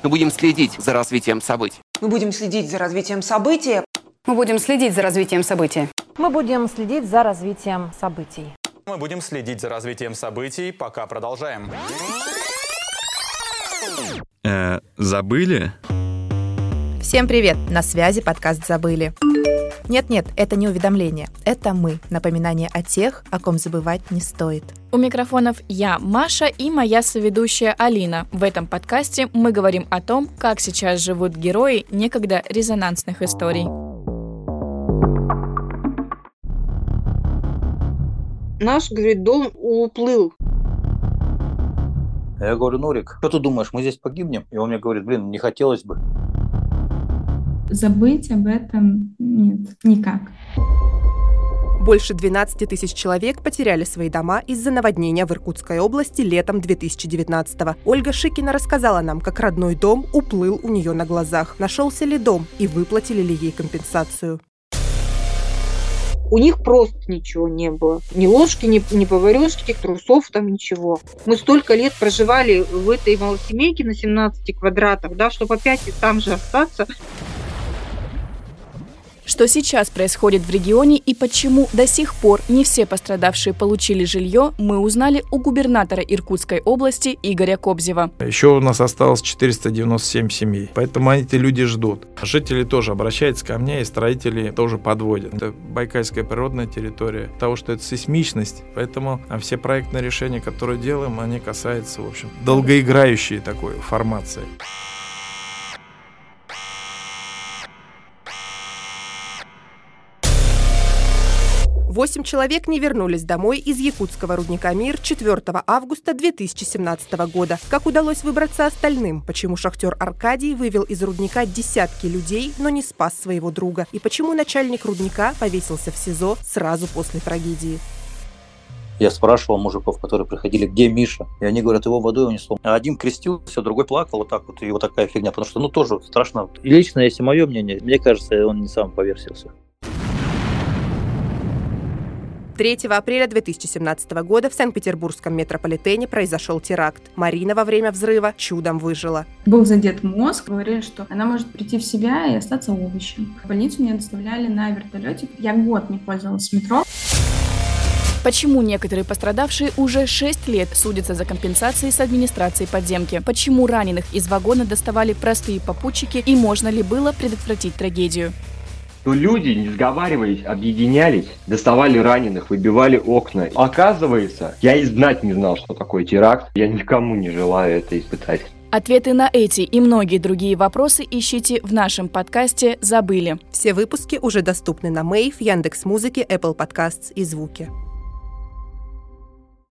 Мы будем следить за развитием событий. Мы будем следить за развитием событий. Мы будем следить за развитием событий. Мы будем следить за развитием событий. Мы будем следить за развитием событий, пока продолжаем. Э, забыли? Всем привет! На связи подкаст «Забыли». Нет-нет, это не уведомление, это мы, напоминание о тех, о ком забывать не стоит. У микрофонов я, Маша и моя соведущая Алина. В этом подкасте мы говорим о том, как сейчас живут герои некогда резонансных историй. Наш, говорит, дом уплыл. Я говорю, Нурик, что ты думаешь, мы здесь погибнем? И он мне говорит, блин, не хотелось бы. Забыть об этом нет, никак. Больше 12 тысяч человек потеряли свои дома из-за наводнения в Иркутской области летом 2019-го. Ольга Шикина рассказала нам, как родной дом уплыл у нее на глазах. Нашелся ли дом и выплатили ли ей компенсацию. У них просто ничего не было. Ни ложки, ни, ни поварешки, трусов там ничего. Мы столько лет проживали в этой малосемейке на 17 квадратах, да, чтобы опять там же остаться. Что сейчас происходит в регионе и почему до сих пор не все пострадавшие получили жилье, мы узнали у губернатора Иркутской области Игоря Кобзева. Еще у нас осталось 497 семей, поэтому эти люди ждут. Жители тоже обращаются ко мне, и строители тоже подводят. Это Байкальская природная территория, того, что это сейсмичность, поэтому а все проектные решения, которые делаем, они касаются, в общем, долгоиграющей такой формации. Восемь человек не вернулись домой из якутского рудника «Мир» 4 августа 2017 года. Как удалось выбраться остальным? Почему шахтер Аркадий вывел из рудника десятки людей, но не спас своего друга? И почему начальник рудника повесился в СИЗО сразу после трагедии? Я спрашивал мужиков, которые приходили, где Миша? И они говорят, его водой унесло. Один крестился, другой плакал, вот так вот, и вот такая фигня. Потому что, ну, тоже страшно. И лично, если мое мнение, мне кажется, он не сам повесился. 3 апреля 2017 года в Санкт-Петербургском метрополитене произошел теракт. Марина во время взрыва чудом выжила. Был задет мозг, говорили, что она может прийти в себя и остаться овощем. В больницу меня доставляли на вертолете. Я год не пользовалась метро. Почему некоторые пострадавшие уже 6 лет судятся за компенсации с администрацией подземки? Почему раненых из вагона доставали простые попутчики и можно ли было предотвратить трагедию? То люди, не сговариваясь, объединялись, доставали раненых, выбивали окна. Оказывается, я и знать не знал, что такое теракт. Я никому не желаю это испытать. Ответы на эти и многие другие вопросы ищите в нашем подкасте «Забыли». Все выпуски уже доступны на Мэйв, Яндекс.Музыке, Apple Podcasts и Звуки.